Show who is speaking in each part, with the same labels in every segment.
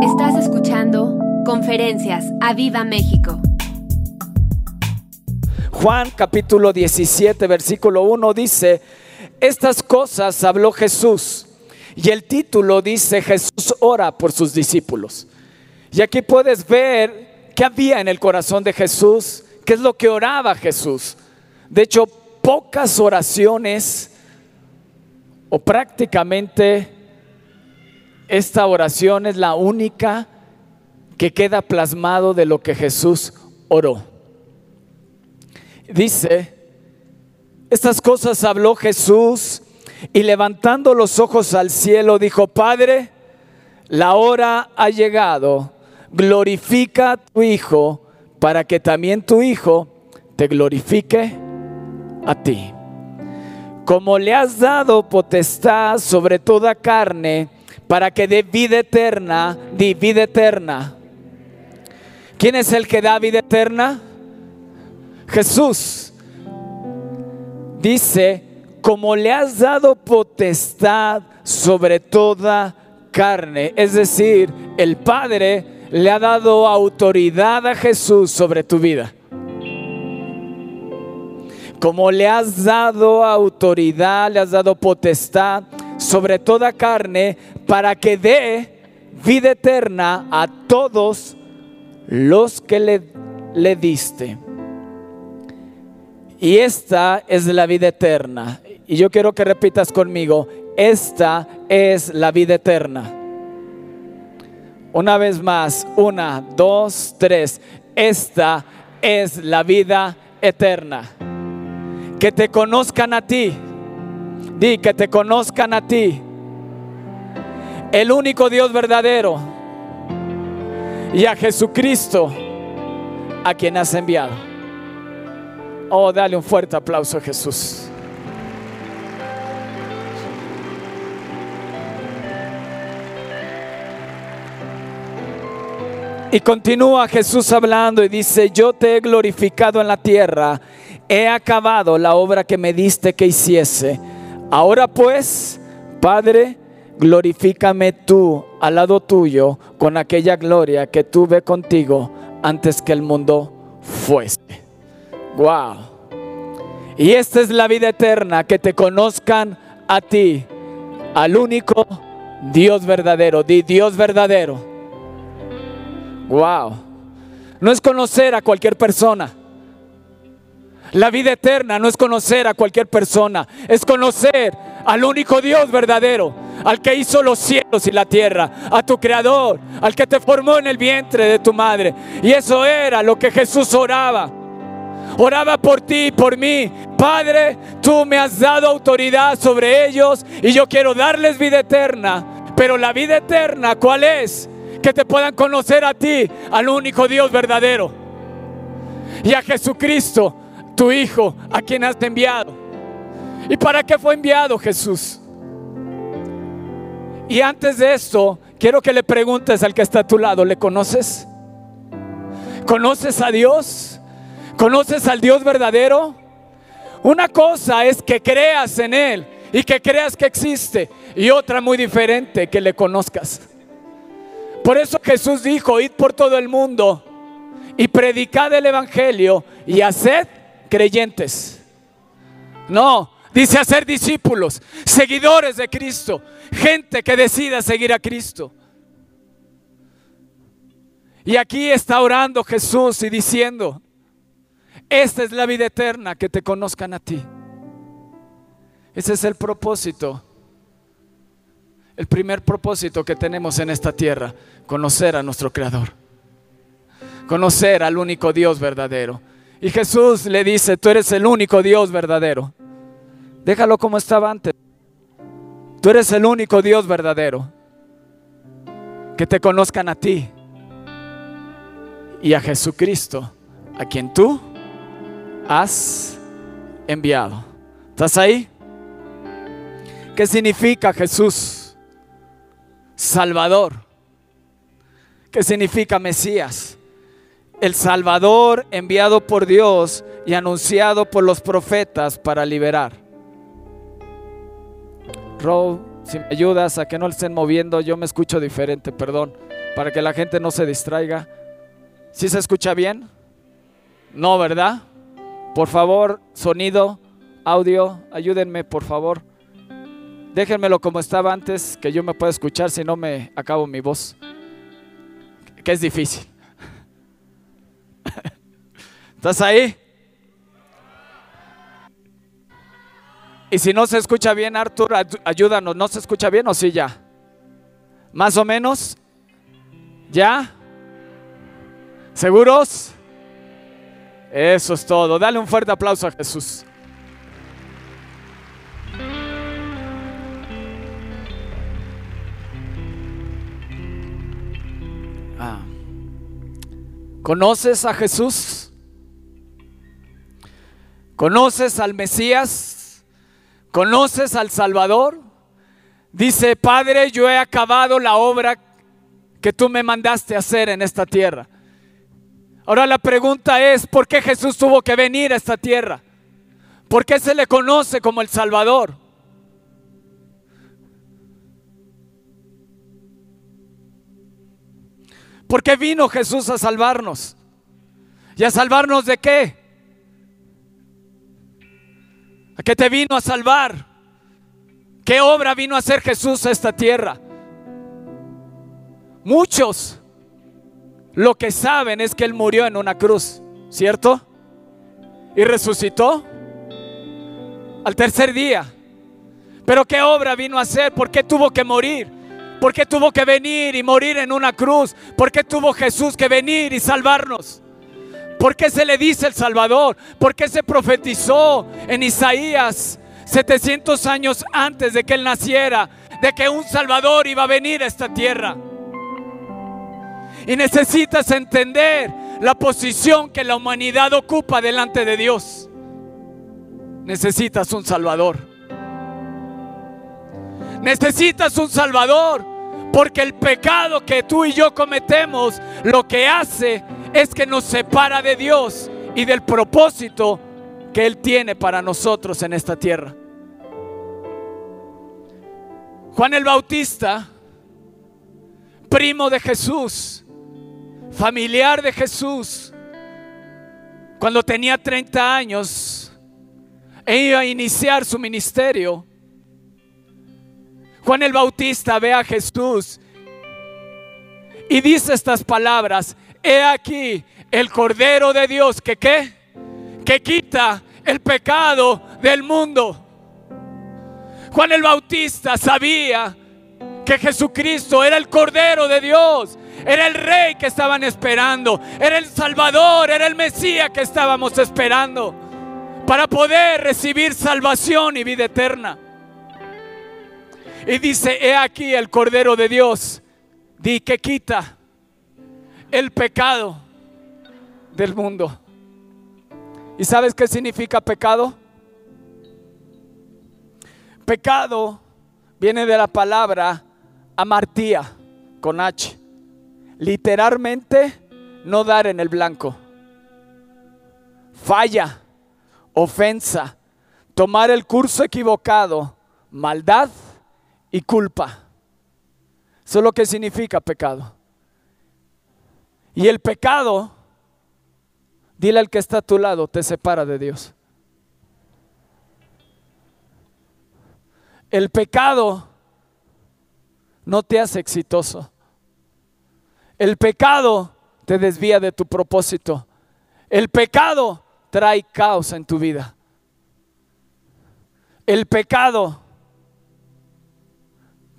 Speaker 1: Estás escuchando Conferencias a Viva México.
Speaker 2: Juan capítulo 17, versículo 1 dice, estas cosas habló Jesús. Y el título dice, Jesús ora por sus discípulos. Y aquí puedes ver qué había en el corazón de Jesús, qué es lo que oraba Jesús. De hecho, pocas oraciones o prácticamente esta oración es la única que queda plasmado de lo que Jesús oró. Dice, estas cosas habló Jesús y levantando los ojos al cielo dijo, Padre, la hora ha llegado, glorifica a tu Hijo para que también tu Hijo te glorifique a ti. Como le has dado potestad sobre toda carne, para que dé vida eterna, di vida eterna. ¿Quién es el que da vida eterna? Jesús. Dice, como le has dado potestad sobre toda carne, es decir, el Padre le ha dado autoridad a Jesús sobre tu vida. Como le has dado autoridad, le has dado potestad sobre toda carne para que dé vida eterna a todos los que le, le diste. Y esta es la vida eterna. Y yo quiero que repitas conmigo, esta es la vida eterna. Una vez más, una, dos, tres. Esta es la vida eterna. Que te conozcan a ti. Di que te conozcan a ti. El único Dios verdadero. Y a Jesucristo a quien has enviado. Oh, dale un fuerte aplauso a Jesús. Y continúa Jesús hablando y dice, yo te he glorificado en la tierra, he acabado la obra que me diste que hiciese. Ahora pues, Padre, glorifícame tú al lado tuyo con aquella gloria que tuve contigo antes que el mundo fuese. Wow. Y esta es la vida eterna, que te conozcan a ti, al único Dios verdadero. Di Dios verdadero. Wow. No es conocer a cualquier persona. La vida eterna no es conocer a cualquier persona, es conocer al único Dios verdadero, al que hizo los cielos y la tierra, a tu creador, al que te formó en el vientre de tu madre. Y eso era lo que Jesús oraba. Oraba por ti y por mí. Padre, tú me has dado autoridad sobre ellos y yo quiero darles vida eterna. Pero la vida eterna, ¿cuál es? Que te puedan conocer a ti, al único Dios verdadero. Y a Jesucristo, tu Hijo, a quien has enviado. ¿Y para qué fue enviado Jesús? Y antes de esto, quiero que le preguntes al que está a tu lado, ¿le conoces? ¿Conoces a Dios? ¿Conoces al Dios verdadero? Una cosa es que creas en Él y que creas que existe. Y otra muy diferente, que le conozcas. Por eso Jesús dijo, id por todo el mundo y predicad el Evangelio y haced creyentes. No, dice hacer discípulos, seguidores de Cristo, gente que decida seguir a Cristo. Y aquí está orando Jesús y diciendo, esta es la vida eterna, que te conozcan a ti. Ese es el propósito, el primer propósito que tenemos en esta tierra, conocer a nuestro Creador, conocer al único Dios verdadero. Y Jesús le dice, tú eres el único Dios verdadero. Déjalo como estaba antes. Tú eres el único Dios verdadero. Que te conozcan a ti y a Jesucristo, a quien tú has enviado. ¿Estás ahí? ¿Qué significa Jesús? Salvador. ¿Qué significa Mesías? El Salvador enviado por Dios y anunciado por los profetas para liberar. Rob, si me ayudas a que no estén moviendo, yo me escucho diferente, perdón. para que la gente no se distraiga. ¿Sí se escucha bien? No, ¿verdad? Por favor, sonido, audio, ayúdenme, por favor. Déjenmelo como estaba antes, que yo me pueda escuchar, si no me acabo mi voz. Que es difícil. ¿Estás ahí? Y si no se escucha bien, Arthur, ayúdanos. ¿No se escucha bien o sí ya? ¿Más o menos? ¿Ya? ¿Seguros? Eso es todo. Dale un fuerte aplauso a Jesús. Ah. ¿Conoces a Jesús? ¿Conoces al Mesías? ¿Conoces al Salvador? Dice, Padre, yo he acabado la obra que tú me mandaste hacer en esta tierra. Ahora la pregunta es, ¿por qué Jesús tuvo que venir a esta tierra? ¿Por qué se le conoce como el Salvador? ¿Por qué vino Jesús a salvarnos? ¿Y a salvarnos de qué? ¿A qué te vino a salvar? ¿Qué obra vino a hacer Jesús a esta tierra? Muchos lo que saben es que Él murió en una cruz, ¿cierto? Y resucitó al tercer día. Pero ¿qué obra vino a hacer? ¿Por qué tuvo que morir? ¿Por qué tuvo que venir y morir en una cruz? ¿Por qué tuvo Jesús que venir y salvarnos? ¿Por qué se le dice el Salvador? ¿Por qué se profetizó en Isaías 700 años antes de que Él naciera? De que un Salvador iba a venir a esta tierra. Y necesitas entender la posición que la humanidad ocupa delante de Dios. Necesitas un Salvador. Necesitas un Salvador. Porque el pecado que tú y yo cometemos lo que hace es que nos separa de Dios y del propósito que Él tiene para nosotros en esta tierra. Juan el Bautista, primo de Jesús, familiar de Jesús, cuando tenía 30 años e iba a iniciar su ministerio, Juan el Bautista ve a Jesús y dice estas palabras, he aquí el Cordero de Dios que qué, que quita el pecado del mundo. Juan el Bautista sabía que Jesucristo era el Cordero de Dios, era el Rey que estaban esperando, era el Salvador, era el Mesías que estábamos esperando para poder recibir salvación y vida eterna. Y dice, he aquí el Cordero de Dios, di que quita el pecado del mundo. ¿Y sabes qué significa pecado? Pecado viene de la palabra amartía con H. Literalmente no dar en el blanco. Falla, ofensa, tomar el curso equivocado, maldad y culpa. Eso es lo que significa pecado. Y el pecado, dile al que está a tu lado, te separa de Dios. El pecado no te hace exitoso. El pecado te desvía de tu propósito. El pecado trae caos en tu vida. El pecado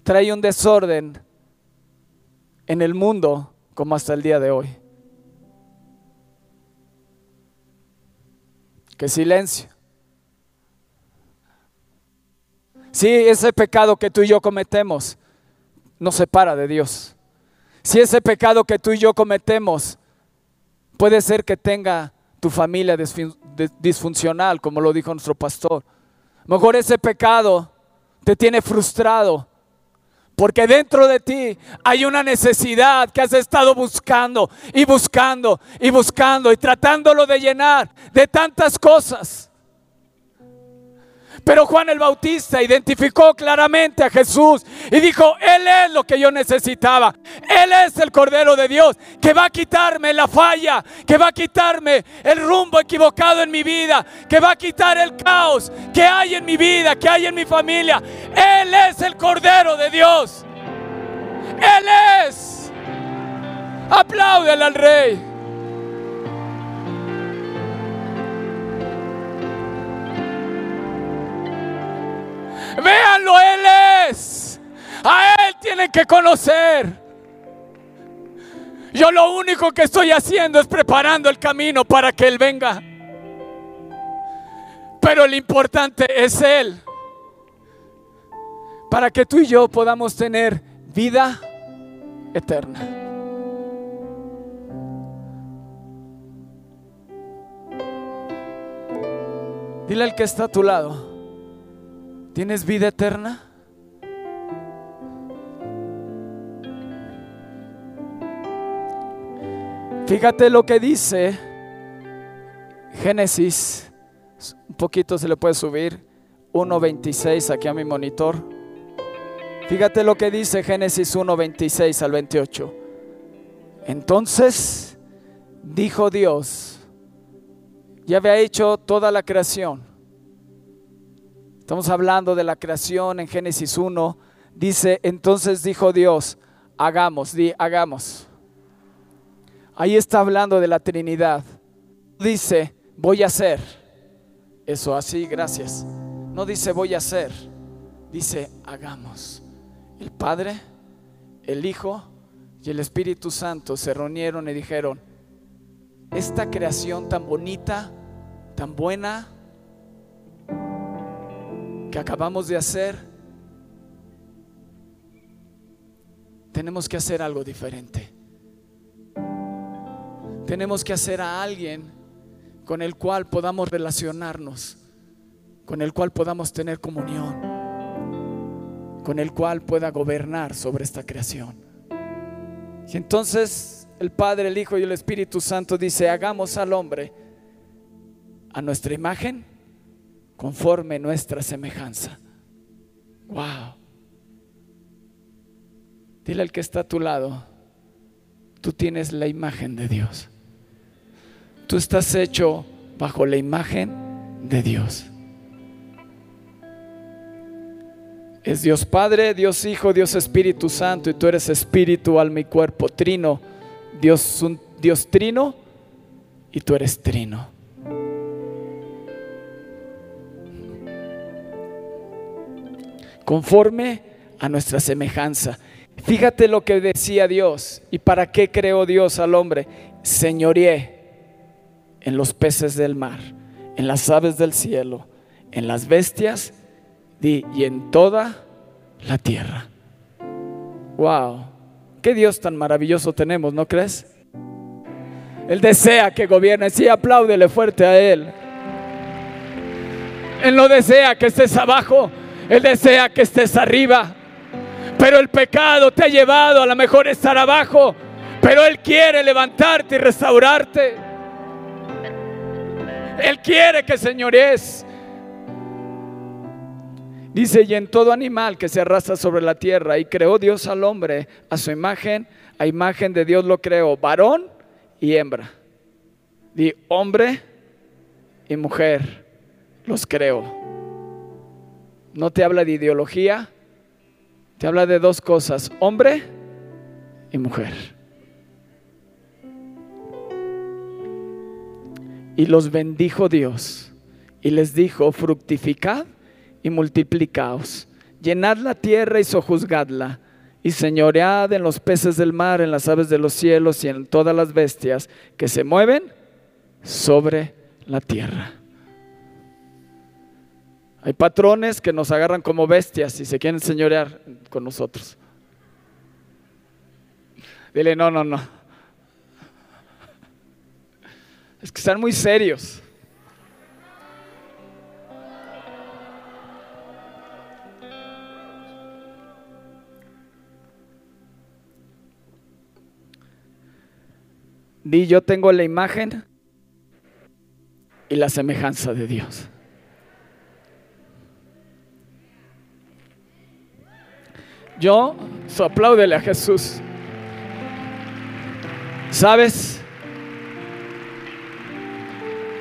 Speaker 2: trae un desorden en el mundo como hasta el día de hoy. Qué silencio. Si ese pecado que tú y yo cometemos nos separa de Dios. Si ese pecado que tú y yo cometemos puede ser que tenga tu familia disfuncional, como lo dijo nuestro pastor. Mejor ese pecado te tiene frustrado. Porque dentro de ti hay una necesidad que has estado buscando y buscando y buscando y tratándolo de llenar de tantas cosas. Pero Juan el Bautista identificó claramente a Jesús y dijo, Él es lo que yo necesitaba. Él es el Cordero de Dios que va a quitarme la falla, que va a quitarme el rumbo equivocado en mi vida, que va a quitar el caos que hay en mi vida, que hay en mi familia. Él es el Cordero de Dios. Él es. Apláudele al Rey. Véanlo, Él es. A Él tienen que conocer. Yo lo único que estoy haciendo es preparando el camino para que Él venga. Pero lo importante es Él. Para que tú y yo podamos tener vida eterna. Dile al que está a tu lado. ¿Tienes vida eterna? Fíjate lo que dice Génesis, un poquito se le puede subir, 1.26 aquí a mi monitor. Fíjate lo que dice Génesis 1.26 al 28. Entonces dijo Dios, ya había hecho toda la creación Estamos hablando de la creación en Génesis 1. Dice, entonces dijo Dios, hagamos, di, hagamos. Ahí está hablando de la Trinidad. Dice, voy a hacer. Eso así, gracias. No dice voy a hacer. Dice, hagamos. El Padre, el Hijo y el Espíritu Santo se reunieron y dijeron, esta creación tan bonita, tan buena, que acabamos de hacer, tenemos que hacer algo diferente. Tenemos que hacer a alguien con el cual podamos relacionarnos, con el cual podamos tener comunión, con el cual pueda gobernar sobre esta creación. Y entonces el Padre, el Hijo y el Espíritu Santo dice, hagamos al hombre a nuestra imagen conforme nuestra semejanza. Wow. Dile al que está a tu lado, tú tienes la imagen de Dios. Tú estás hecho bajo la imagen de Dios. Es Dios Padre, Dios Hijo, Dios Espíritu Santo y tú eres espíritu, alma y cuerpo, trino. Dios, Dios trino y tú eres trino. Conforme a nuestra semejanza. Fíjate lo que decía Dios y para qué creó Dios al hombre. Señoreé en los peces del mar, en las aves del cielo, en las bestias y en toda la tierra. Wow, qué Dios tan maravilloso tenemos, ¿no crees? Él desea que gobierne, sí, apláudele fuerte a Él. Él no desea que estés abajo, él desea que estés arriba. Pero el pecado te ha llevado a lo mejor estar abajo. Pero Él quiere levantarte y restaurarte. Él quiere que señores. Dice, y en todo animal que se arrastra sobre la tierra, y creó Dios al hombre a su imagen, a imagen de Dios lo creó, varón y hembra. Di hombre y mujer los creó no te habla de ideología, te habla de dos cosas, hombre y mujer. Y los bendijo Dios y les dijo, fructificad y multiplicaos, llenad la tierra y sojuzgadla, y señoread en los peces del mar, en las aves de los cielos y en todas las bestias que se mueven sobre la tierra. Hay patrones que nos agarran como bestias y se quieren señorear con nosotros. Dile, no, no, no. Es que están muy serios. Di, yo tengo la imagen y la semejanza de Dios. Yo, so apláudele a Jesús. ¿Sabes?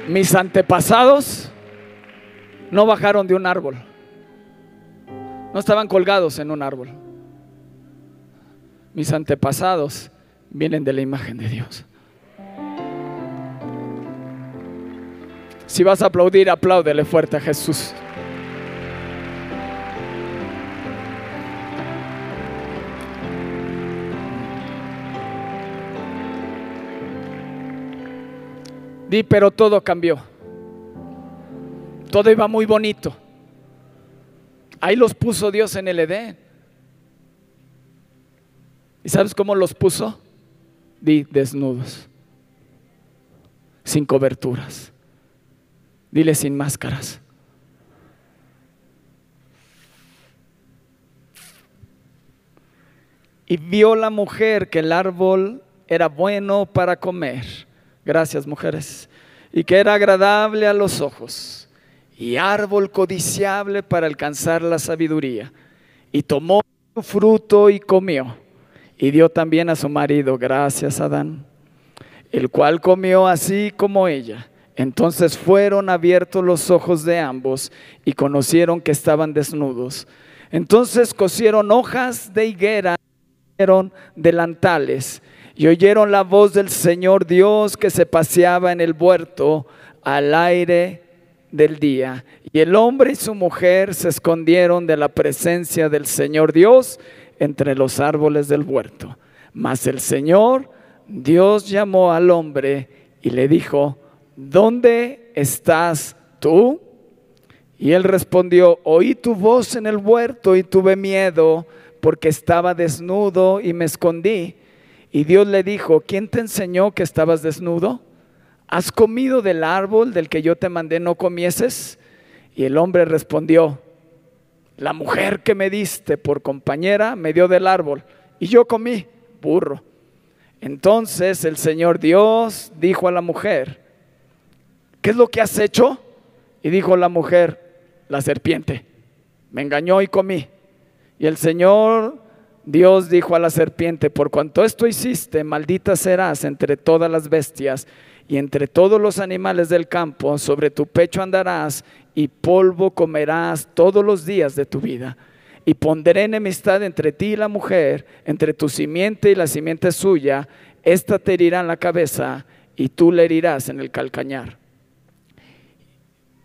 Speaker 2: Mis antepasados no bajaron de un árbol. No estaban colgados en un árbol. Mis antepasados vienen de la imagen de Dios. Si vas a aplaudir, apláudele fuerte a Jesús. Di, pero todo cambió. Todo iba muy bonito. Ahí los puso Dios en el Edén. ¿Y sabes cómo los puso? Di, desnudos, sin coberturas. Dile sin máscaras. Y vio la mujer que el árbol era bueno para comer Gracias, mujeres. Y que era agradable a los ojos y árbol codiciable para alcanzar la sabiduría. Y tomó fruto y comió. Y dio también a su marido, gracias Adán, el cual comió así como ella. Entonces fueron abiertos los ojos de ambos y conocieron que estaban desnudos. Entonces cosieron hojas de higuera, delantales y oyeron la voz del Señor Dios que se paseaba en el huerto al aire del día. Y el hombre y su mujer se escondieron de la presencia del Señor Dios entre los árboles del huerto. Mas el Señor Dios llamó al hombre y le dijo, ¿dónde estás tú? Y él respondió, oí tu voz en el huerto y tuve miedo porque estaba desnudo y me escondí. Y Dios le dijo, ¿quién te enseñó que estabas desnudo? ¿Has comido del árbol del que yo te mandé no comieses? Y el hombre respondió, la mujer que me diste por compañera me dio del árbol y yo comí, burro. Entonces el Señor Dios dijo a la mujer, ¿qué es lo que has hecho? Y dijo la mujer, la serpiente, me engañó y comí. Y el Señor Dios dijo a la serpiente, por cuanto esto hiciste, maldita serás entre todas las bestias y entre todos los animales del campo, sobre tu pecho andarás y polvo comerás todos los días de tu vida. Y pondré enemistad entre ti y la mujer, entre tu simiente y la simiente suya, esta te herirá en la cabeza y tú le herirás en el calcañar.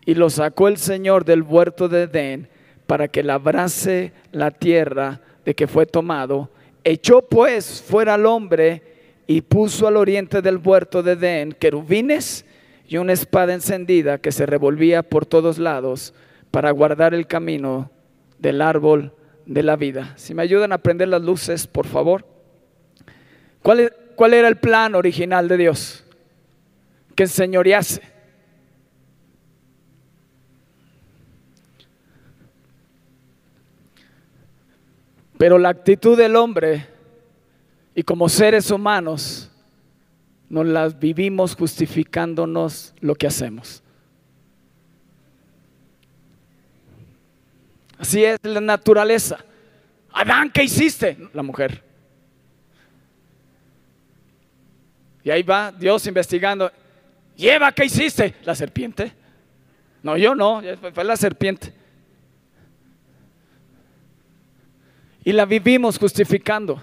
Speaker 2: Y lo sacó el Señor del huerto de Edén para que labrase la tierra de que fue tomado, echó pues fuera al hombre y puso al oriente del huerto de Edén querubines y una espada encendida que se revolvía por todos lados para guardar el camino del árbol de la vida. Si me ayudan a prender las luces, por favor. ¿Cuál, cuál era el plan original de Dios? Que enseñorease Pero la actitud del hombre y como seres humanos nos las vivimos justificándonos lo que hacemos. Así es la naturaleza. Adán, ¿qué hiciste? La mujer. Y ahí va Dios investigando. Lleva, ¿qué hiciste? La serpiente. No, yo no, fue la serpiente. Y la vivimos justificando.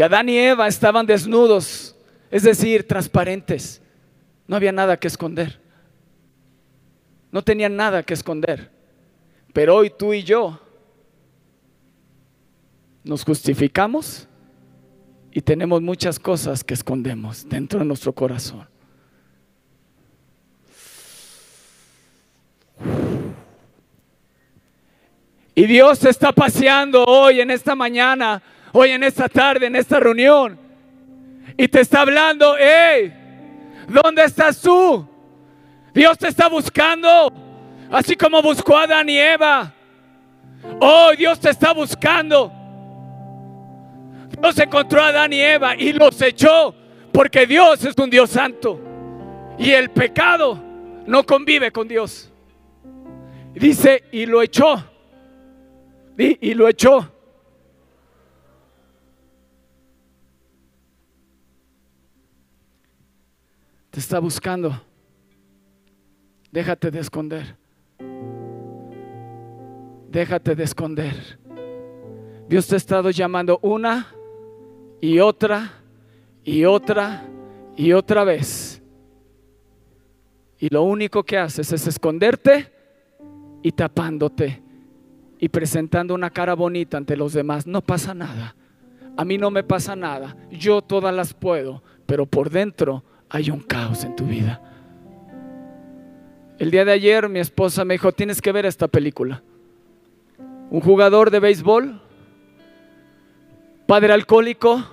Speaker 2: Y Adán y Eva estaban desnudos, es decir, transparentes. No había nada que esconder. No tenían nada que esconder. Pero hoy tú y yo nos justificamos y tenemos muchas cosas que escondemos dentro de nuestro corazón. Y Dios te está paseando hoy, en esta mañana, hoy en esta tarde, en esta reunión. Y te está hablando, hey, ¿dónde estás tú? Dios te está buscando, así como buscó a Adán y Eva. Oh, Dios te está buscando. Dios encontró a Adán y Eva y los echó, porque Dios es un Dios santo. Y el pecado no convive con Dios. Dice, y lo echó Y, lo echó. Te está buscando. Déjate de esconder. Déjate de esconder. Dios te ha estado llamando una y otra y otra y otra vez. Y lo único que haces es esconderte y tapándote y presentando una cara bonita ante los demás. No pasa nada. A mí no me pasa nada. Yo todas las puedo, pero por dentro hay un caos en tu vida. El día de ayer mi esposa me dijo, tienes que ver esta película. Un jugador de béisbol, padre alcohólico,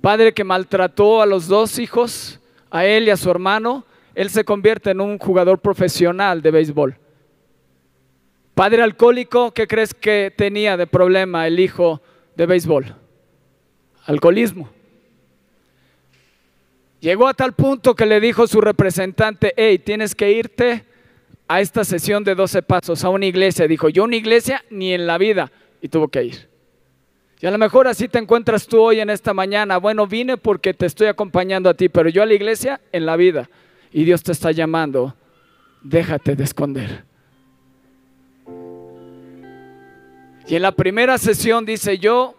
Speaker 2: padre que maltrató a los dos hijos, a él y a su hermano, él se convierte en un jugador profesional de béisbol. Padre alcohólico, ¿qué crees que tenía de problema el hijo de béisbol? Alcoholismo. Llegó a tal punto que le dijo su representante, hey, tienes que irte a esta sesión de 12 pasos, a una iglesia. Dijo, yo una iglesia ni en la vida. Y tuvo que ir. Y a lo mejor así te encuentras tú hoy en esta mañana. Bueno, vine porque te estoy acompañando a ti, pero yo a la iglesia en la vida. Y Dios te está llamando. Déjate de esconder. Y en la primera sesión dice, yo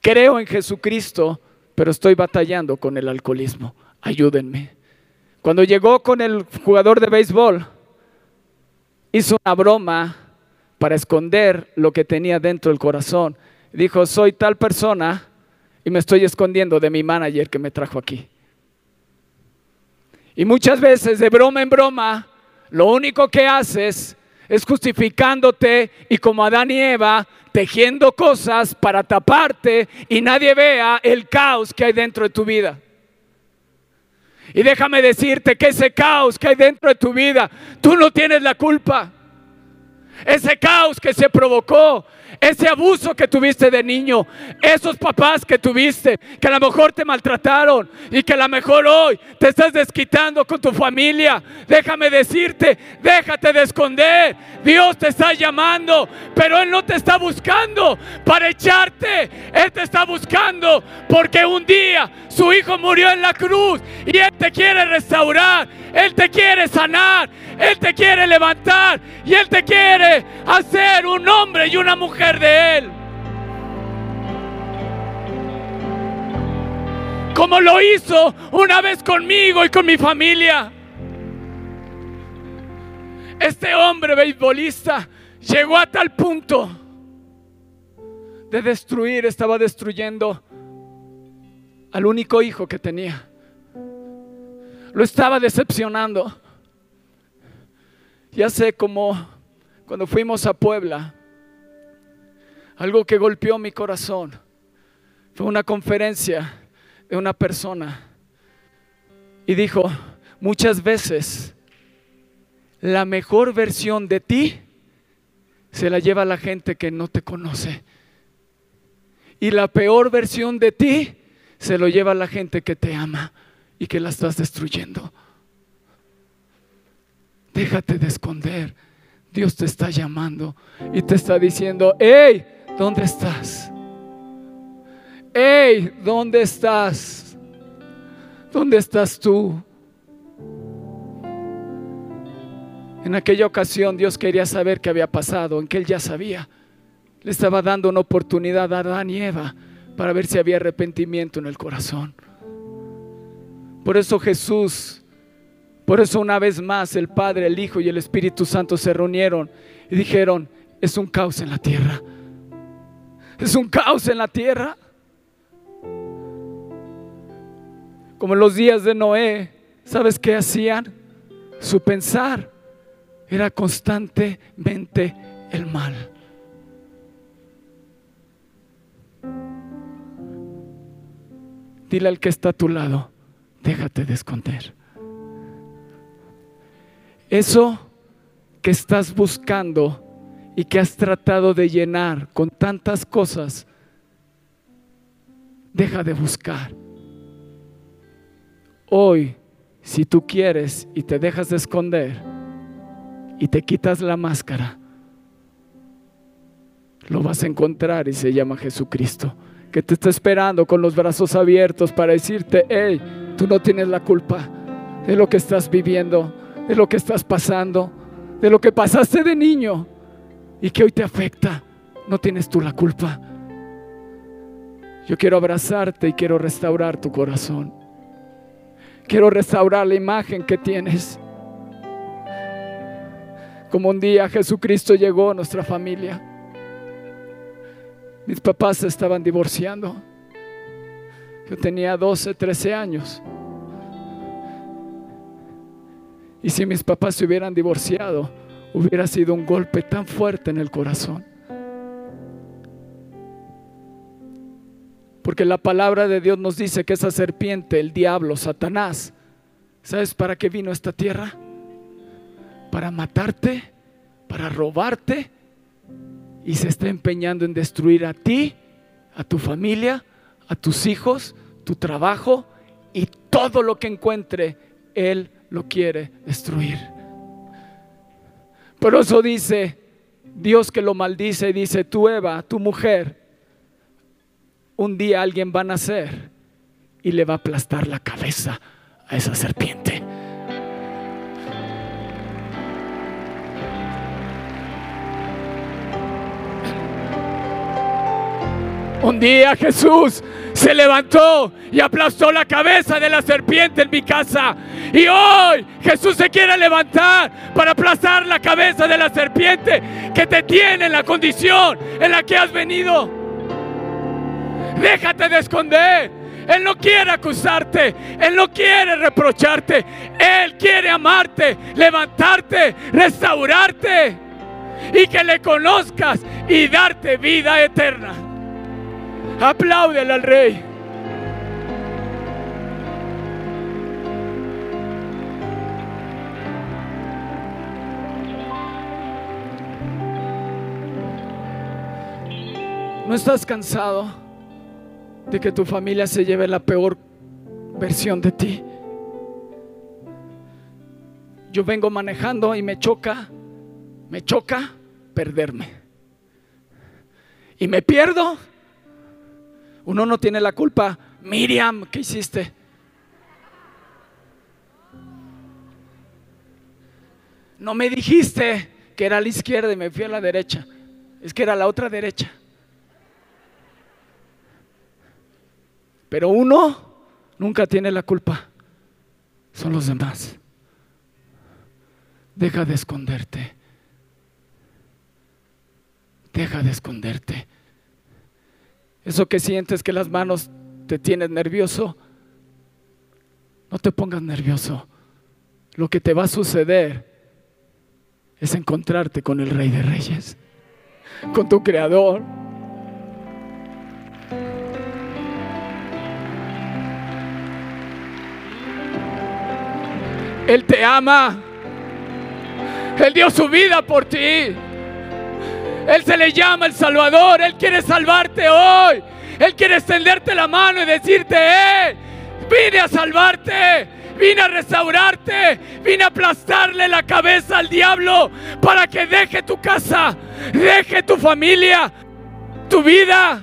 Speaker 2: creo en Jesucristo, pero estoy batallando con el alcoholismo. Ayúdenme. Cuando llegó con el jugador de béisbol, hizo una broma para esconder lo que tenía dentro del corazón. Dijo, soy tal persona y me estoy escondiendo de mi manager que me trajo aquí. Y muchas veces, de broma en broma, lo único que haces es justificándote y como Adán y Eva, tejiendo cosas para taparte y nadie vea el caos que hay dentro de tu vida. Y déjame decirte que ese caos que hay dentro de tu vida, tú no tienes la culpa. Ese caos que se provocó ese abuso que tuviste de niño, esos papás que tuviste, que a lo mejor te maltrataron y que a lo mejor hoy te estás desquitando con tu familia. Déjame decirte, déjate de esconder. Dios te está llamando, pero Él no te está buscando para echarte. Él te está buscando porque un día su hijo murió en la cruz y Él te quiere restaurar. Él te quiere sanar, Él te quiere levantar y Él te quiere hacer un hombre y una mujer de Él. Como lo hizo una vez conmigo y con mi familia. Este hombre beisbolista llegó a tal punto de destruir, estaba destruyendo al único hijo que tenía lo estaba decepcionando. Ya sé como cuando fuimos a Puebla, algo que golpeó mi corazón fue una conferencia de una persona y dijo, muchas veces la mejor versión de ti se la lleva la gente que no te conoce. Y la peor versión de ti se lo lleva la gente que te ama y que la estás destruyendo. Déjate de esconder. Dios te está llamando y te está diciendo, hey, ¿dónde estás? Hey, ¿dónde estás? ¿Dónde estás tú? En aquella ocasión Dios quería saber qué había pasado, en que Él ya sabía. Le estaba dando una oportunidad a Adán y Eva para ver si había arrepentimiento en el corazón. Por eso Jesús, por eso una vez más el Padre, el Hijo y el Espíritu Santo se reunieron y dijeron, es un caos en la tierra. Es un caos en la tierra. Como en los días de Noé, ¿sabes qué hacían? Su pensar era constantemente el mal. Dile al que está a tu lado, déjate de esconder. Eso que estás buscando y que has tratado de llenar con tantas cosas, deja de buscar. Hoy, si tú quieres y te dejas de esconder y te quitas la máscara, lo vas a encontrar y se llama Jesucristo, que te está esperando con los brazos abiertos para decirte, hey, tú no tienes la culpa de lo que estás viviendo, de lo que estás pasando, de lo que pasaste de niño y que hoy te afecta. No tienes tú la culpa. Yo quiero abrazarte y quiero restaurar tu corazón. Quiero restaurar la imagen que tienes. Como un día Jesucristo llegó a nuestra familia. Mis papás se estaban divorciando. Yo tenía 12, 13 años. Y si mis papás se hubieran divorciado, hubiera sido un golpe tan fuerte en el corazón. Porque la palabra de Dios nos dice que esa serpiente, el diablo, Satanás, ¿sabes para qué vino a esta tierra? Para matarte, para robarte y se está empeñando en destruir a ti, a tu familia, a tus hijos, tu trabajo y todo lo que encuentre, Él lo quiere destruir. Por eso dice Dios que lo maldice dice, tú Eva, tu mujer, un día alguien va a nacer y le va a aplastar la cabeza a esa serpiente. Un día Jesús se levantó y aplastó la cabeza de la serpiente en mi casa. Y hoy Jesús se quiere levantar para aplastar la cabeza de la serpiente que te tiene en la condición en la que has venido. Déjate de esconder. Él no quiere acusarte, Él no quiere reprocharte, Él quiere amarte, levantarte, restaurarte y que le conozcas y darte vida eterna. Apláudele al rey. ¿No estás cansado de que tu familia se lleve la peor versión de ti? Yo vengo manejando y me choca, me choca perderme. Y me pierdo. Uno no tiene la culpa. Miriam, ¿qué hiciste? No me dijiste que era a la izquierda y me fui a la derecha. Es que era la otra derecha. Pero uno nunca tiene la culpa. Son los demás. Deja de esconderte. Deja de esconderte. Eso que sientes que las manos te tienen nervioso, no te pongas nervioso. Lo que te va a suceder es encontrarte con el Rey de Reyes, con tu Creador. Él te ama. Él dio su vida por ti. Él se le llama el Salvador. Él quiere salvarte hoy. Él quiere extenderte la mano y decirte, eh, vine a salvarte. Vine a restaurarte, vine a aplastarle la cabeza al diablo para que deje tu casa, deje tu familia, tu vida.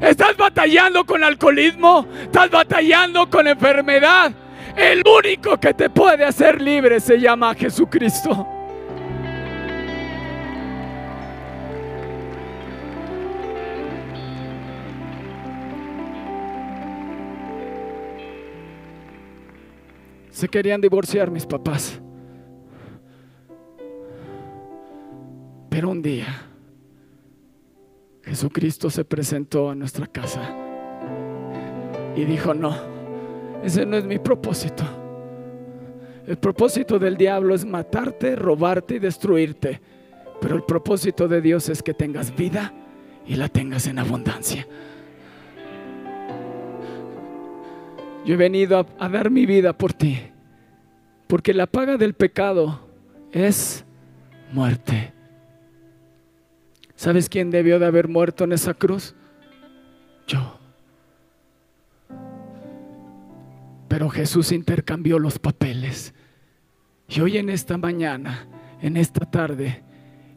Speaker 2: Estás batallando con alcoholismo, estás batallando con enfermedad, el único que te puede hacer libre se llama Jesucristo. Querían divorciar mis papás. Pero un día Jesucristo se presentó a nuestra casa y dijo, no, ese no es mi propósito. El propósito del diablo es matarte, robarte y destruirte. Pero el propósito de Dios es que tengas vida y la tengas en abundancia. Yo he venido a, dar mi vida por ti. Porque la paga del pecado es muerte. ¿Sabes quién debió de haber muerto en esa cruz? Yo. Pero Jesús intercambió los papeles. Y hoy en esta mañana, en esta tarde,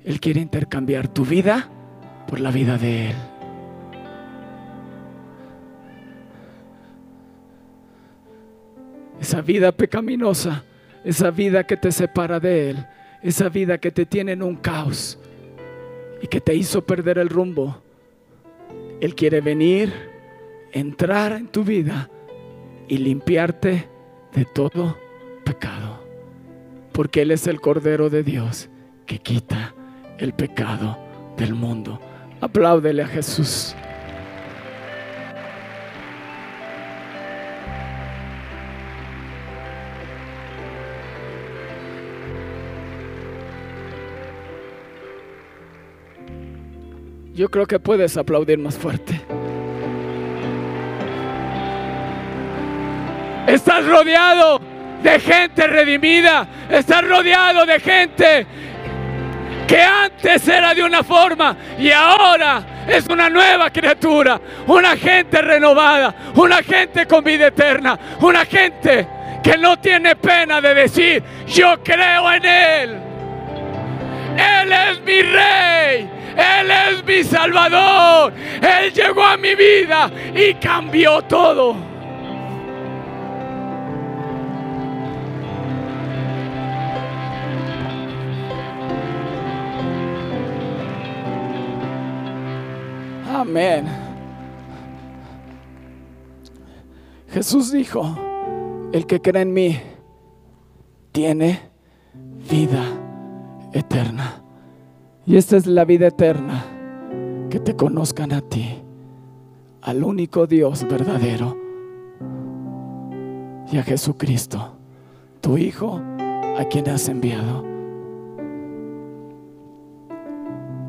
Speaker 2: Él quiere intercambiar tu vida por la vida de Él. Esa vida pecaminosa, esa vida que te separa de Él, esa vida que te tiene en un caos y que te hizo perder el rumbo. Él quiere venir, entrar en tu vida y limpiarte de todo pecado. Porque Él es el Cordero de Dios que quita el pecado del mundo. Apláudele a Jesús. Yo creo que puedes aplaudir más fuerte. Estás rodeado de gente redimida. Estás rodeado de gente que antes era de una forma y ahora es una nueva criatura. Una gente renovada. Una gente con vida eterna. Una gente que no tiene pena de decir, yo creo en Él. Él es mi rey. Él es mi Salvador. Él llegó a mi vida y cambió todo. Amén. Jesús dijo, el que cree en mí tiene vida eterna. Y esta es la vida eterna, que te conozcan a ti, al único Dios verdadero, y a Jesucristo, tu Hijo, a quien has enviado.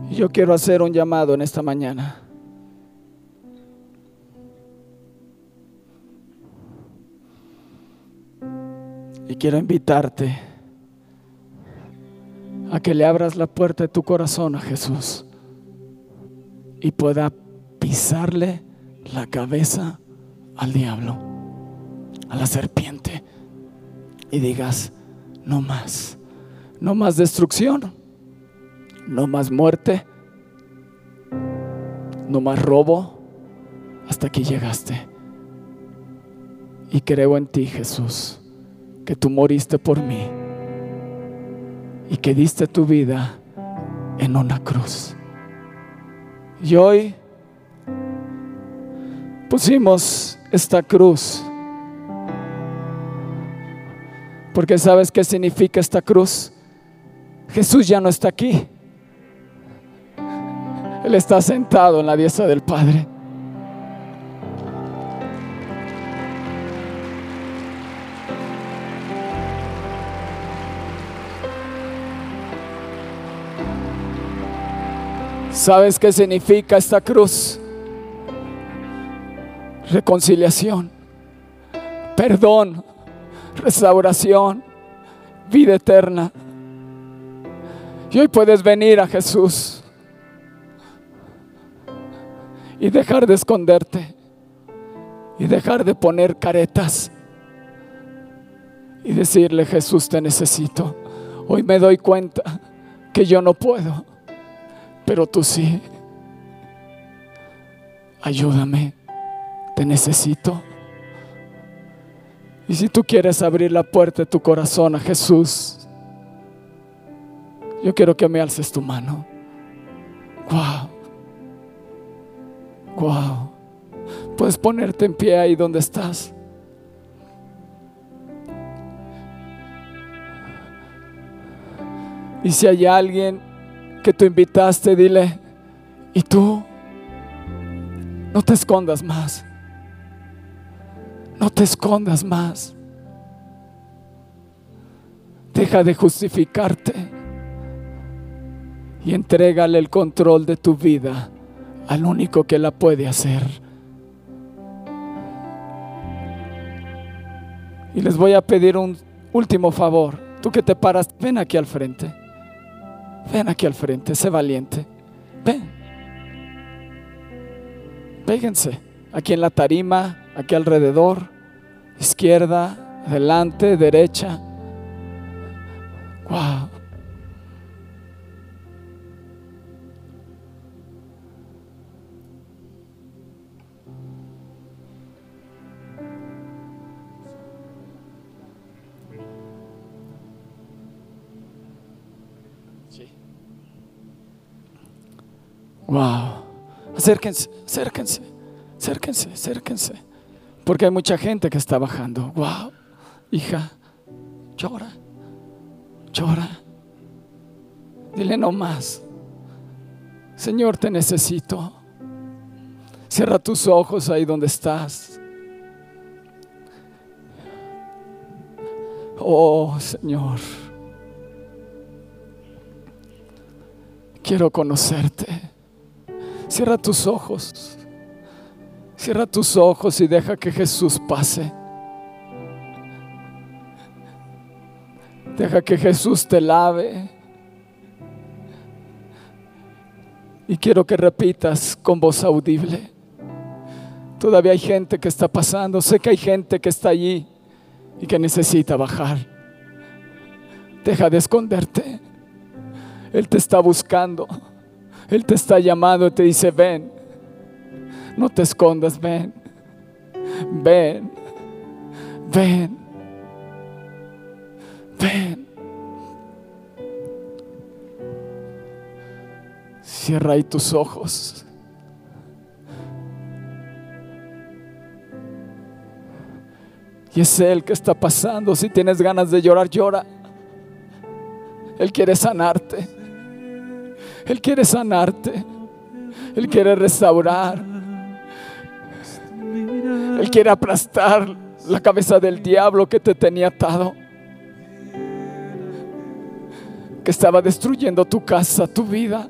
Speaker 2: Yo quiero hacer un llamado en esta mañana. Y quiero invitarte a que le abras la puerta de tu corazón a Jesús y pueda pisarle la cabeza al diablo, a la serpiente, y digas, no más, no más destrucción, no más muerte, no más robo, hasta aquí llegaste. Y creo en ti, Jesús, que tú moriste por mí y que diste tu vida en una cruz. Y hoy pusimos esta cruz. Porque ¿sabes qué significa esta cruz? Jesús ya no está aquí. Él está sentado en la diestra del Padre. ¿Sabes qué significa esta cruz? Reconciliación, perdón, restauración, vida eterna. Y hoy puedes venir a Jesús y dejar de esconderte y dejar de poner caretas y decirle, Jesús, te necesito. Hoy me doy cuenta que yo no puedo pero tú sí. Ayúdame, te necesito. Y si tú quieres abrir la puerta de tu corazón a Jesús, yo quiero que me alces tu mano. Wow. Wow. Puedes ponerte en pie ahí donde estás. Y si hay alguien que tú invitaste, dile, y tú, no te escondas más. No te escondas más. Deja de justificarte y entrégale el control de tu vida al único que la puede hacer. Y les voy a pedir un último favor. Tú que te paras, ven aquí al frente. Ven aquí al frente, sé valiente. Ven. Péguense. Aquí en la tarima, aquí alrededor, izquierda, adelante, derecha. Wow. Wow. Acérquense, acérquense, acérquense, acérquense. Porque hay mucha gente que está bajando. Wow. Hija, llora, llora. Dile no más. Señor, te necesito. Cierra tus ojos ahí donde estás. Oh, Señor. Quiero conocerte. Cierra tus ojos. Cierra tus ojos y deja que Jesús pase. Deja que Jesús te lave. Y quiero que repitas con voz audible. Todavía hay gente que está pasando. Sé que hay gente que está allí y que necesita bajar. Deja de esconderte. Él te está buscando. Él te está llamando te dice, ven. No te escondas, ven. Ven. Ven. Ven. Cierra ahí tus ojos. Y es Él que está pasando. Si tienes ganas de llorar, llora. Él quiere sanarte. Él quiere sanarte. Él quiere restaurar. Él quiere aplastar la cabeza del diablo que te tenía atado. Que estaba destruyendo tu casa, tu vida.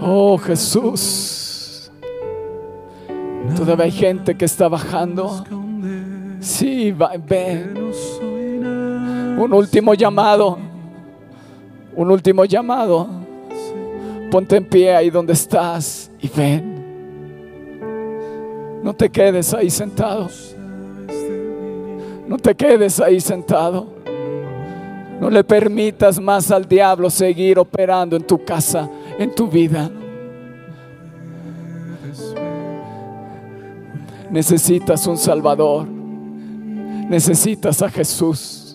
Speaker 2: Oh Jesús. Todavía hay gente que está bajando. Sí, va. Un último llamado. Un último llamado. Ponte en pie ahí donde estás y ven. No te quedes ahí sentado. No te quedes ahí sentado. No le permitas más al diablo seguir operando en tu casa, en tu vida. Necesitas un Salvador. Necesitas a Jesús.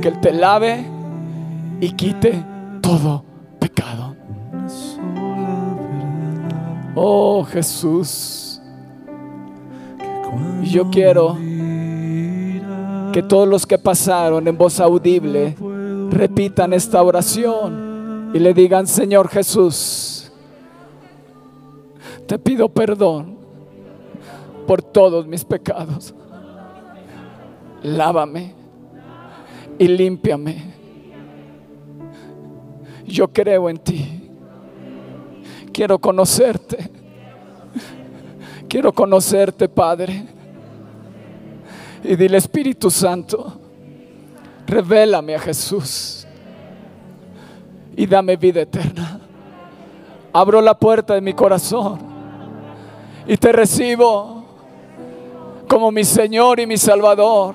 Speaker 2: Que Él te lave y quite todo pecado. Oh Jesús. Yo quiero que todos los que pasaron en voz audible repitan esta oración y le digan, Señor Jesús, te pido perdón por todos mis pecados. Lávame y límpiame. Yo creo en ti. Quiero conocerte. Quiero conocerte, Padre. Y dile, Espíritu Santo, revélame a Jesús y dame vida eterna. Abro la puerta de mi corazón y te recibo como mi Señor y mi Salvador.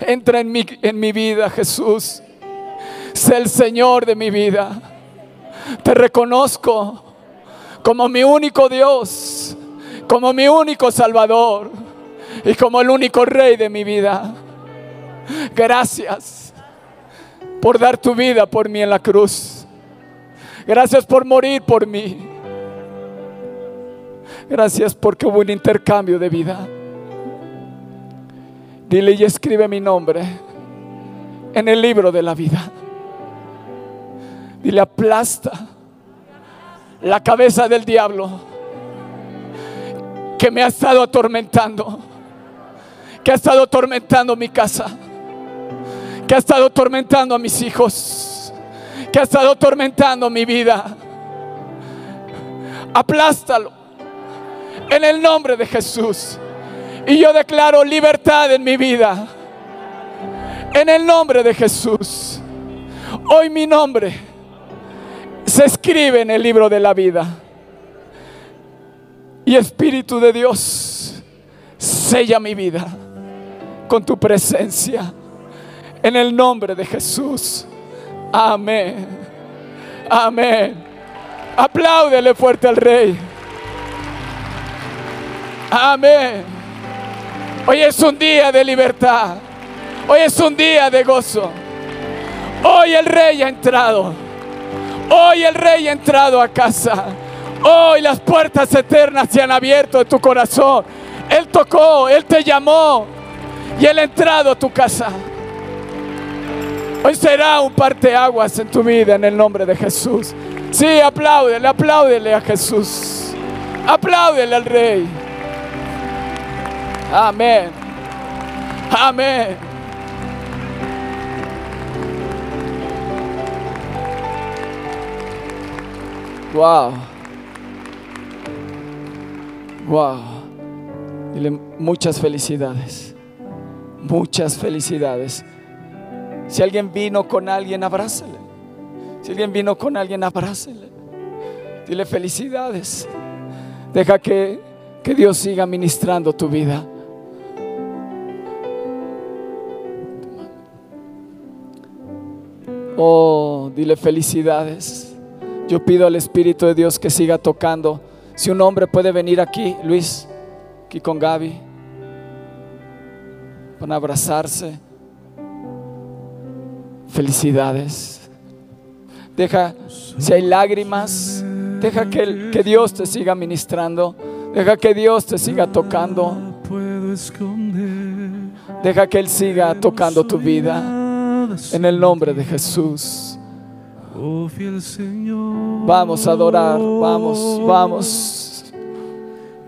Speaker 2: Entra en mi, en mi vida, Jesús. Sé el Señor de mi vida. Te reconozco como mi único Dios, como mi único Salvador y como el único Rey de mi vida. Gracias por dar tu vida por mí en la cruz. Gracias por morir por mí. Gracias porque hubo un intercambio de vida. Dile y escribe mi nombre en el libro de la vida. Dile aplasta la cabeza del diablo que me ha estado atormentando, que ha estado atormentando mi casa, que ha estado atormentando a mis hijos, que ha estado atormentando mi vida. Aplástalo en el nombre de Jesús. Y yo declaro libertad en mi vida. En el nombre de Jesús. Hoy mi nombre se escribe en el libro de la vida. Y Espíritu de Dios, Sella mi vida con tu presencia. En el nombre de Jesús. Amén. Amén. Apláudele fuerte al Rey. Amén. Hoy es un día de libertad. Hoy es un día de gozo. Hoy el Rey ha entrado. Hoy el Rey ha entrado a casa. Hoy las puertas eternas se han abierto en tu corazón. Él tocó, Él te llamó y Él ha entrado a tu casa. Hoy será un parteaguas en tu vida en el nombre de Jesús. Sí, apláudele, apláudele a Jesús. Apláudele al Rey. Amén. Amén. Wow. Wow. Dile muchas felicidades. Muchas felicidades. Si alguien vino con alguien, abrázale. Si alguien vino con alguien, abrázale. Dile felicidades. Deja que, que Dios siga ministrando tu vida. Oh, dile felicidades. Yo pido al Espíritu de Dios que siga tocando. Si un hombre puede venir aquí, Luis, aquí con Gaby, van a abrazarse. Felicidades. Deja, si hay lágrimas, deja que, que Dios te siga ministrando. Deja que Dios te siga tocando. Deja que Él siga tocando tu vida. En el nombre de Jesús.
Speaker 3: Oh fiel Señor.
Speaker 2: Vamos a adorar. Vamos, vamos.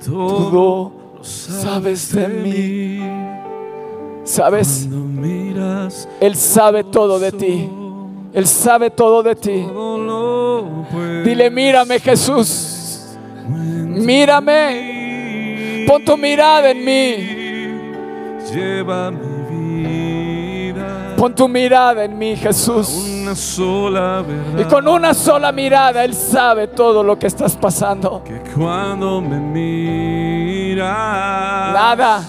Speaker 2: Todo
Speaker 3: lo
Speaker 2: sabes de mí. ¿Sabes? Él sabe todo de ti. Él sabe todo de ti. Dile, mírame Jesús. Mírame. Pon tu mirada en mí.
Speaker 3: Lleva mi vida
Speaker 2: Pon tu mirada en mí, Jesús.
Speaker 3: una sola verdad.
Speaker 2: Y con una sola mirada Él sabe todo lo que estás pasando.
Speaker 3: que cuando me miras
Speaker 2: Nada,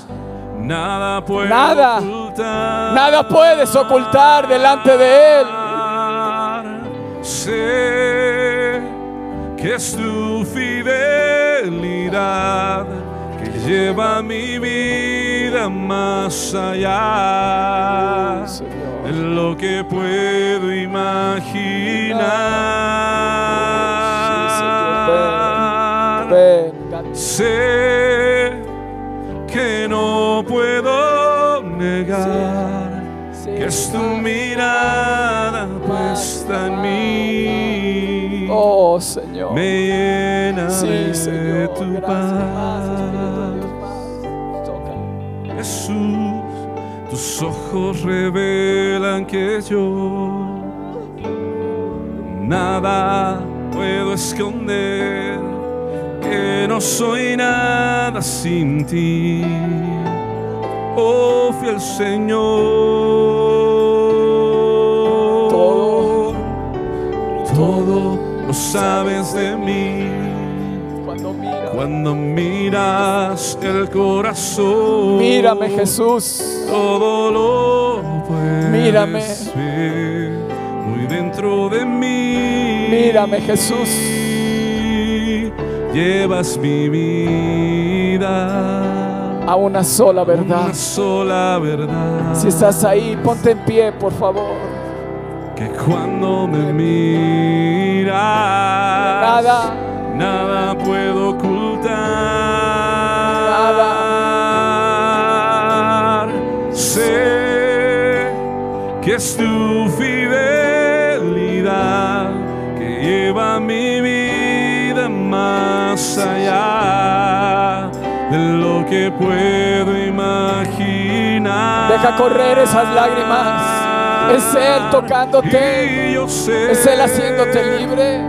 Speaker 3: nada puedo
Speaker 2: Nada.
Speaker 3: ocultar.
Speaker 2: nada puedes ocultar delante de Él.
Speaker 3: Sé que es tu fidelidad lleva mi vida más allá de lo que puedo imaginar.
Speaker 2: Ven, ven.
Speaker 3: Sé que no puedo negar
Speaker 2: Sí.
Speaker 3: que es tu mirada puesta en mí.
Speaker 2: Oh, Señor.
Speaker 3: Me llena
Speaker 2: Sí,
Speaker 3: de
Speaker 2: Señor.
Speaker 3: tu
Speaker 2: Gracias, más,
Speaker 3: Jesús, tus ojos revelan que yo nada puedo esconder, que no soy nada sin ti. Oh fiel Señor,
Speaker 2: Todo.
Speaker 3: todo lo sabes de mí.
Speaker 2: Cuando mira.
Speaker 3: Cuando miras el corazón,
Speaker 2: Mírame, Jesús.
Speaker 3: todo lo puedes
Speaker 2: Mírame.
Speaker 3: ver muy dentro de mí.
Speaker 2: Mírame, Jesús.
Speaker 3: Llevas mi vida
Speaker 2: A una sola verdad.
Speaker 3: una sola verdad.
Speaker 2: Si estás ahí, ponte en pie, por favor.
Speaker 3: que cuando me miras,
Speaker 2: Nada,
Speaker 3: nada puedo ocultar. Sé que es tu fidelidad que lleva mi vida más allá de lo que puedo imaginar.
Speaker 2: deja correr esas lágrimas. Es Él tocándote.
Speaker 3: Y yo sé
Speaker 2: Es Él haciéndote libre.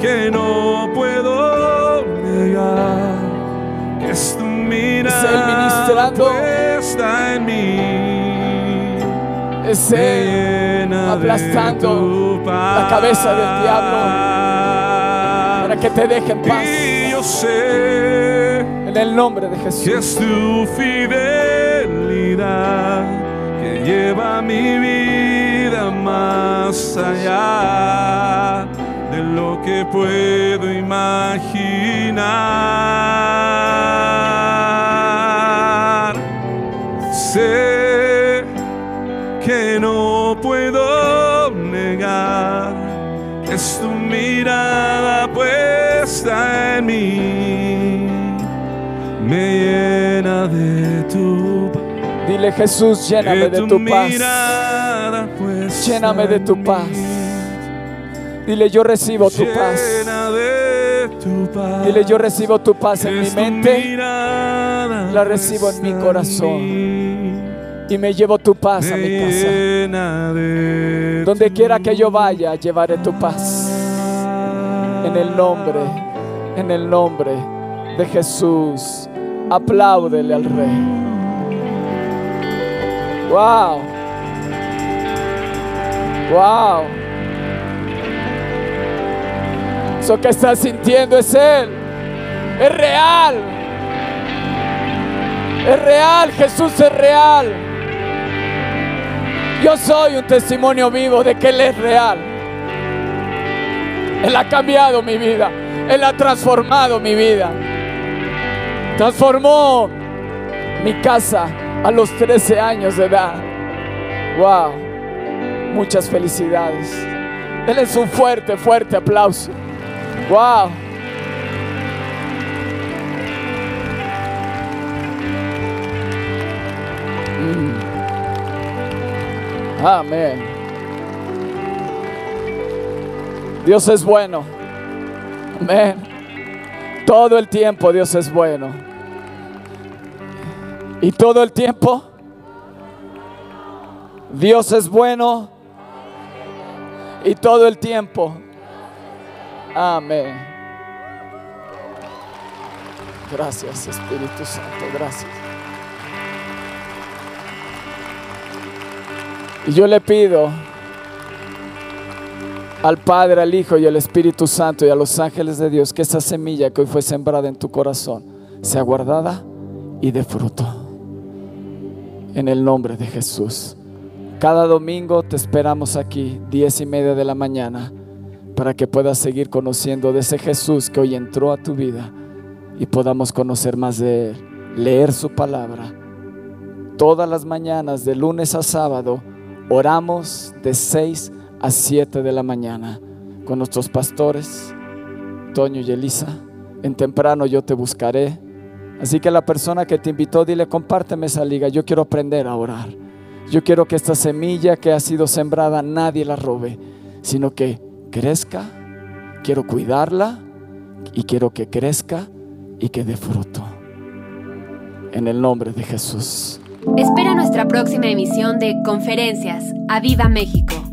Speaker 3: que no puedo negar es tu mirada
Speaker 2: Él ministrando.
Speaker 3: puesta en mí
Speaker 2: Es Él aplastando la cabeza del diablo para que te deje en paz.
Speaker 3: y yo sé
Speaker 2: En el nombre de
Speaker 3: que
Speaker 2: Jesús.
Speaker 3: es tu fidelidad que lleva mi vida más allá de lo que puedo imaginar. Sé que no puedo negar es tu mirada puesta en mí me llena de tu paz.
Speaker 2: Dile Jesús, lléname de tu paz.
Speaker 3: mirada puesta
Speaker 2: Lléname de tu paz. Dile yo recibo tu paz. Dile yo recibo tu paz en mi mente la recibo en mi corazón. y me llevo tu paz a mi casa. Donde quiera que yo vaya, llevaré tu paz. En el nombre, en el nombre de Jesús. Apláudele al Rey. Wow. Wow. Eso que estás sintiendo es Él. Es real. Es real. Jesús es real. Yo soy un testimonio vivo de que Él es real. Él ha cambiado mi vida. Él ha transformado mi vida. Transformó mi casa a los 13 años de edad. Wow. Muchas felicidades. Él es un fuerte, fuerte aplauso. Wow. Mm. Amén. Dios es bueno. Amén. Todo el tiempo Dios es bueno. Y todo el tiempo Dios es bueno. Y todo el tiempo. Amén. Gracias Espíritu Santo. Gracias. Y yo le pido al Padre, al Hijo y al Espíritu Santo y a los ángeles de Dios que esa semilla que hoy fue sembrada en tu corazón sea guardada y dé fruto. En el nombre de Jesús. Cada domingo te esperamos aquí, diez y media de la mañana, para que puedas seguir conociendo de ese Jesús que hoy entró a tu vida y podamos conocer más de Él, leer su palabra. Todas las mañanas, de lunes a sábado, oramos de 6 a 7 de la mañana con nuestros pastores, Toño y Elisa. En temprano yo te buscaré. Así que la persona que te invitó, dile, compárteme esa liga. Yo quiero aprender a orar. Yo quiero que esta semilla que ha sido sembrada nadie la robe, sino que crezca. Quiero cuidarla y quiero que crezca y que dé fruto. En el nombre de Jesús.
Speaker 1: Espera nuestra próxima emisión de Conferencias. ¡A Viva México!